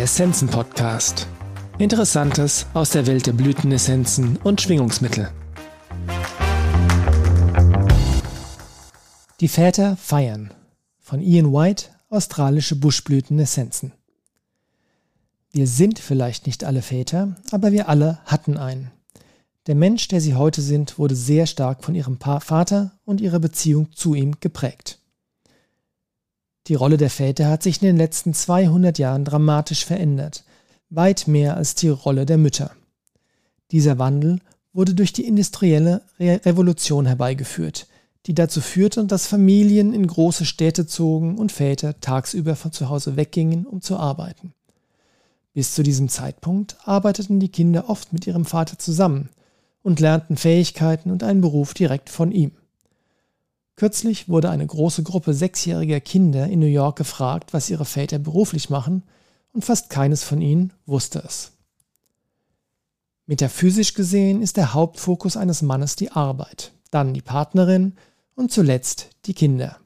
Der Essenzen Podcast. Interessantes aus der Welt der Blütenessenzen und Schwingungsmittel. Die Väter feiern. Von Ian White, australische Buschblütenessenzen. Wir sind vielleicht nicht alle Väter, aber wir alle hatten einen. Der Mensch, der sie heute sind, wurde sehr stark von ihrem Vater und ihrer Beziehung zu ihm geprägt. Die Rolle der Väter hat sich in den letzten 200 Jahren dramatisch verändert, weit mehr als die Rolle der Mütter. Dieser Wandel wurde durch die industrielle Revolution herbeigeführt, die dazu führte, dass Familien in große Städte zogen und Väter tagsüber von zu Hause weggingen, um zu arbeiten. Bis zu diesem Zeitpunkt arbeiteten die Kinder oft mit ihrem Vater zusammen und lernten Fähigkeiten und einen Beruf direkt von ihm. Kürzlich wurde eine große Gruppe sechsjähriger Kinder in New York gefragt, was ihre Väter beruflich machen, und fast keines von ihnen wusste es. Metaphysisch gesehen ist der Hauptfokus eines Mannes die Arbeit, dann die Partnerin und zuletzt die Kinder.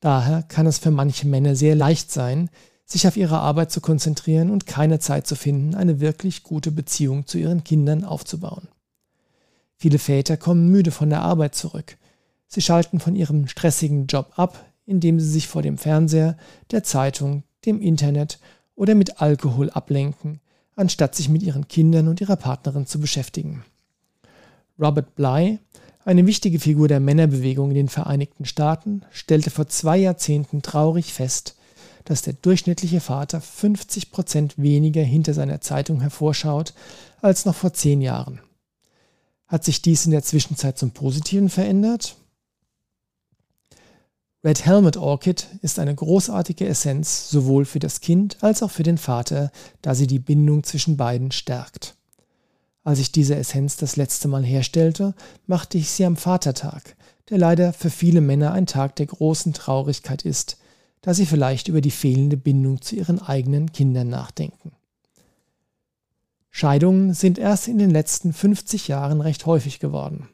Daher kann es für manche Männer sehr leicht sein, sich auf ihre Arbeit zu konzentrieren und keine Zeit zu finden, eine wirklich gute Beziehung zu ihren Kindern aufzubauen. Viele Väter kommen müde von der Arbeit zurück, Sie schalten von ihrem stressigen Job ab, indem sie sich vor dem Fernseher, der Zeitung, dem Internet oder mit Alkohol ablenken, anstatt sich mit ihren Kindern und ihrer Partnerin zu beschäftigen. Robert Bly, eine wichtige Figur der Männerbewegung in den Vereinigten Staaten, stellte vor zwei Jahrzehnten traurig fest, dass der durchschnittliche Vater 50 Prozent weniger hinter seiner Zeitung hervorschaut als noch vor zehn Jahren. Hat sich dies in der Zwischenzeit zum Positiven verändert? Red Helmet Orchid ist eine großartige Essenz sowohl für das Kind als auch für den Vater, da sie die Bindung zwischen beiden stärkt. Als ich diese Essenz das letzte Mal herstellte, machte ich sie am Vatertag, der leider für viele Männer ein Tag der großen Traurigkeit ist, da sie vielleicht über die fehlende Bindung zu ihren eigenen Kindern nachdenken. Scheidungen sind erst in den letzten 50 Jahren recht häufig geworden.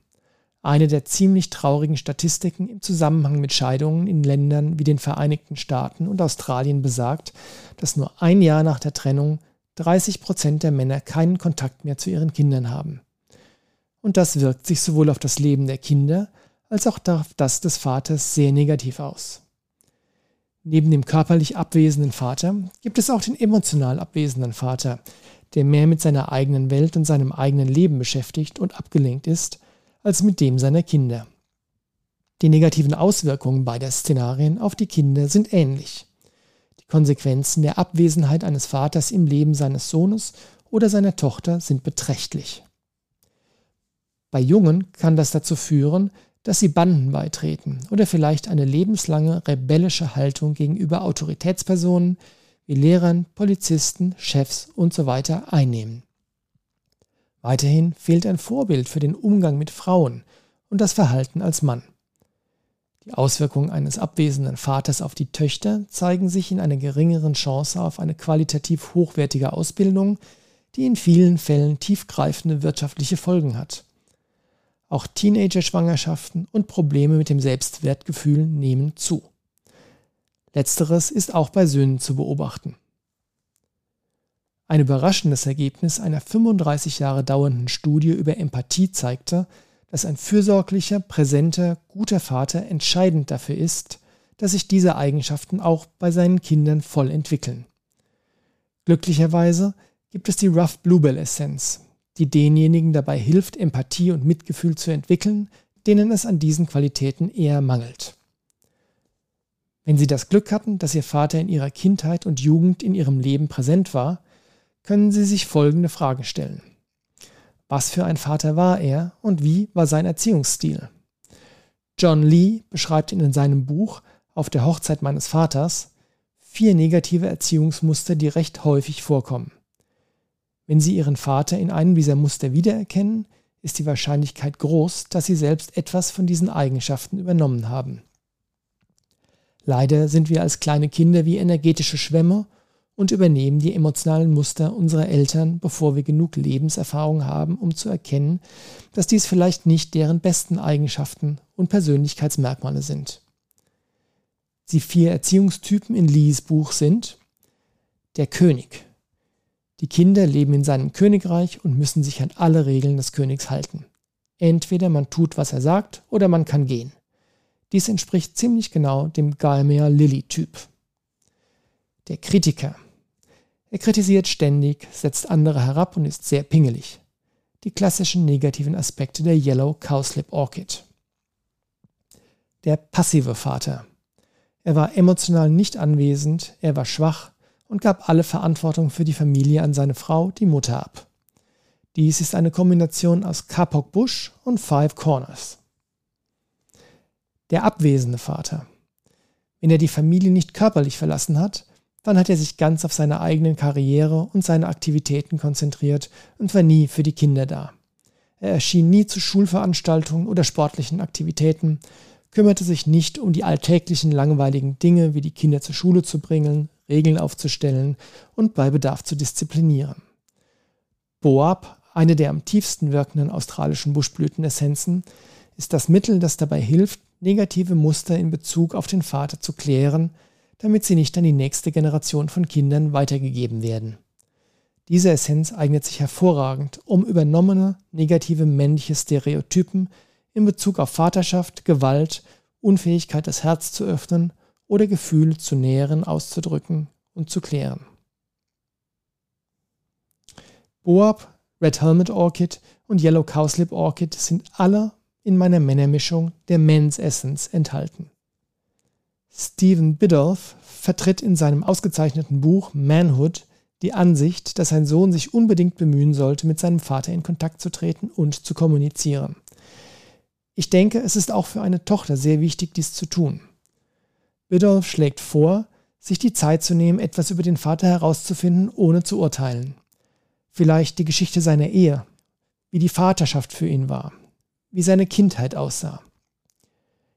Eine der ziemlich traurigen Statistiken im Zusammenhang mit Scheidungen in Ländern wie den Vereinigten Staaten und Australien besagt, dass nur ein Jahr nach der Trennung 30 Prozent der Männer keinen Kontakt mehr zu ihren Kindern haben. Und das wirkt sich sowohl auf das Leben der Kinder als auch auf das des Vaters sehr negativ aus. Neben dem körperlich abwesenden Vater gibt es auch den emotional abwesenden Vater, der mehr mit seiner eigenen Welt und seinem eigenen Leben beschäftigt und abgelenkt ist als mit dem seiner Kinder. Die negativen Auswirkungen beider Szenarien auf die Kinder sind ähnlich. Die Konsequenzen der Abwesenheit eines Vaters im Leben seines Sohnes oder seiner Tochter sind beträchtlich. Bei Jungen kann das dazu führen, dass sie Banden beitreten oder vielleicht eine lebenslange rebellische Haltung gegenüber Autoritätspersonen wie Lehrern, Polizisten, Chefs usw. So einnehmen. Weiterhin fehlt ein Vorbild für den Umgang mit Frauen und das Verhalten als Mann. Die Auswirkungen eines abwesenden Vaters auf die Töchter zeigen sich in einer geringeren Chance auf eine qualitativ hochwertige Ausbildung, die in vielen Fällen tiefgreifende wirtschaftliche Folgen hat. Auch Teenager-Schwangerschaften und Probleme mit dem Selbstwertgefühl nehmen zu. Letzteres ist auch bei Söhnen zu beobachten. Ein überraschendes Ergebnis einer 35 Jahre dauernden Studie über Empathie zeigte, dass ein fürsorglicher, präsenter, guter Vater entscheidend dafür ist, dass sich diese Eigenschaften auch bei seinen Kindern voll entwickeln. Glücklicherweise gibt es die Rough Bluebell Essenz, die denjenigen dabei hilft, Empathie und Mitgefühl zu entwickeln, denen es an diesen Qualitäten eher mangelt. Wenn Sie das Glück hatten, dass Ihr Vater in Ihrer Kindheit und Jugend in Ihrem Leben präsent war, können Sie sich folgende Frage stellen. Was für ein Vater war er und wie war sein Erziehungsstil? John Lee beschreibt in seinem Buch Auf der Hochzeit meines Vaters vier negative Erziehungsmuster, die recht häufig vorkommen. Wenn Sie Ihren Vater in einem dieser Muster wiedererkennen, ist die Wahrscheinlichkeit groß, dass Sie selbst etwas von diesen Eigenschaften übernommen haben. Leider sind wir als kleine Kinder wie energetische Schwämme und übernehmen die emotionalen Muster unserer Eltern, bevor wir genug Lebenserfahrung haben, um zu erkennen, dass dies vielleicht nicht deren besten Eigenschaften und Persönlichkeitsmerkmale sind. Die vier Erziehungstypen in Lees Buch sind der König, Die Kinder leben in seinem Königreich und müssen sich an alle Regeln des Königs halten. Entweder man tut, was er sagt, oder man kann gehen. Dies entspricht ziemlich genau dem Galmea Lilly-Typ. Der Kritiker. Er kritisiert ständig, setzt andere herab und ist sehr pingelig. Die klassischen negativen Aspekte der Yellow Cowslip Orchid. Der passive Vater. Er war emotional nicht anwesend, er war schwach und gab alle Verantwortung für die Familie an seine Frau, die Mutter, ab. Dies ist eine Kombination aus Kapok Bush und Five Corners. Der abwesende Vater. Wenn er die Familie nicht körperlich verlassen hat, dann hat er sich ganz auf seine eigenen Karriere und seine Aktivitäten konzentriert und war nie für die Kinder da. Er erschien nie zu Schulveranstaltungen oder sportlichen Aktivitäten, kümmerte sich nicht um die alltäglichen langweiligen Dinge wie die Kinder zur Schule zu bringen, Regeln aufzustellen und bei Bedarf zu disziplinieren. Boab eine der am tiefsten wirkenden australischen Buschblütenessenzen, ist das Mittel, das dabei hilft, negative Muster in Bezug auf den Vater zu klären, damit sie nicht an die nächste Generation von Kindern weitergegeben werden. Diese Essenz eignet sich hervorragend, um übernommene negative männliche Stereotypen in Bezug auf Vaterschaft, Gewalt, Unfähigkeit, das Herz zu öffnen oder Gefühle zu nähren, auszudrücken und zu klären. Boab Red Helmet Orchid und Yellow Cowslip Orchid sind alle in meiner Männermischung der Men's Essence enthalten. Stephen Biddulph vertritt in seinem ausgezeichneten Buch Manhood die Ansicht, dass sein Sohn sich unbedingt bemühen sollte, mit seinem Vater in Kontakt zu treten und zu kommunizieren. Ich denke, es ist auch für eine Tochter sehr wichtig, dies zu tun. Biddulph schlägt vor, sich die Zeit zu nehmen, etwas über den Vater herauszufinden, ohne zu urteilen. Vielleicht die Geschichte seiner Ehe, wie die Vaterschaft für ihn war, wie seine Kindheit aussah.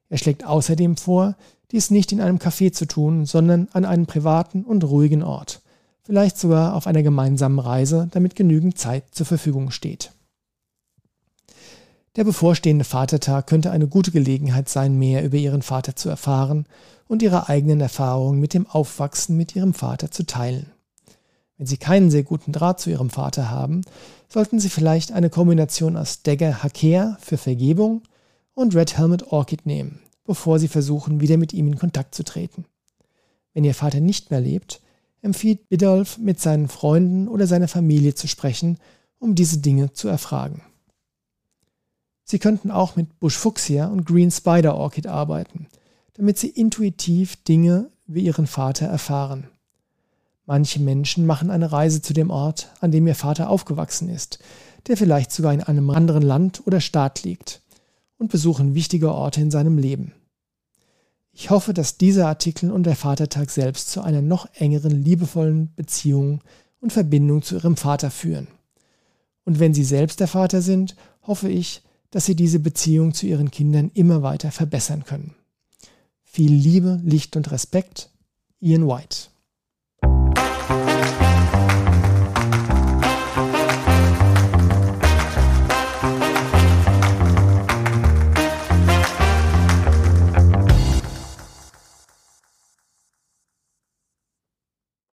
Er schlägt außerdem vor, dies nicht in einem Café zu tun, sondern an einem privaten und ruhigen Ort, vielleicht sogar auf einer gemeinsamen Reise, damit genügend Zeit zur Verfügung steht. Der bevorstehende Vatertag könnte eine gute Gelegenheit sein, mehr über ihren Vater zu erfahren und ihre eigenen Erfahrungen mit dem Aufwachsen mit ihrem Vater zu teilen. Wenn Sie keinen sehr guten Draht zu Ihrem Vater haben, sollten Sie vielleicht eine Kombination aus Dagger Hakea für Vergebung und Red Helmet Orchid nehmen, bevor Sie versuchen, wieder mit ihm in Kontakt zu treten. Wenn Ihr Vater nicht mehr lebt, empfiehlt Bidolf, mit seinen Freunden oder seiner Familie zu sprechen, um diese Dinge zu erfragen. Sie könnten auch mit Bush Fuchsia und Green Spider Orchid arbeiten, damit Sie intuitiv Dinge wie Ihren Vater erfahren. Manche Menschen machen eine Reise zu dem Ort, an dem ihr Vater aufgewachsen ist, der vielleicht sogar in einem anderen Land oder Staat liegt, und besuchen wichtige Orte in seinem Leben. Ich hoffe, dass dieser Artikel und der Vatertag selbst zu einer noch engeren, liebevollen Beziehung und Verbindung zu ihrem Vater führen. Und wenn Sie selbst der Vater sind, hoffe ich, dass Sie diese Beziehung zu Ihren Kindern immer weiter verbessern können. Viel Liebe, Licht und Respekt, Ian White.